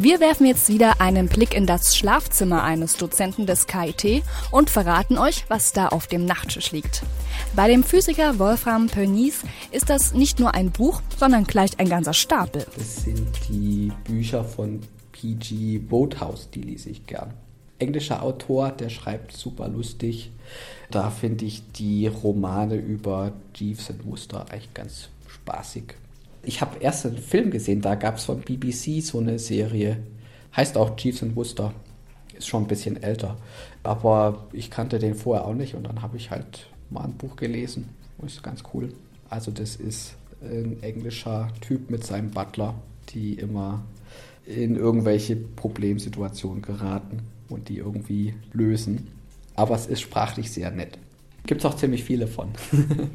Wir werfen jetzt wieder einen Blick in das Schlafzimmer eines Dozenten des KIT und verraten euch, was da auf dem Nachttisch liegt. Bei dem Physiker Wolfram Pernice ist das nicht nur ein Buch, sondern gleich ein ganzer Stapel. Das sind die Bücher von P.G. Boathouse, die lese ich gern. Englischer Autor, der schreibt super lustig. Da finde ich die Romane über Jeeves und Wooster echt ganz spaßig. Ich habe erst einen Film gesehen, da gab es von BBC so eine Serie. Heißt auch Jeeves and Wooster. Ist schon ein bisschen älter. Aber ich kannte den vorher auch nicht und dann habe ich halt mal ein Buch gelesen. Ist ganz cool. Also das ist ein englischer Typ mit seinem Butler, die immer in irgendwelche Problemsituationen geraten und die irgendwie lösen. Aber es ist sprachlich sehr nett. Gibt es auch ziemlich viele von.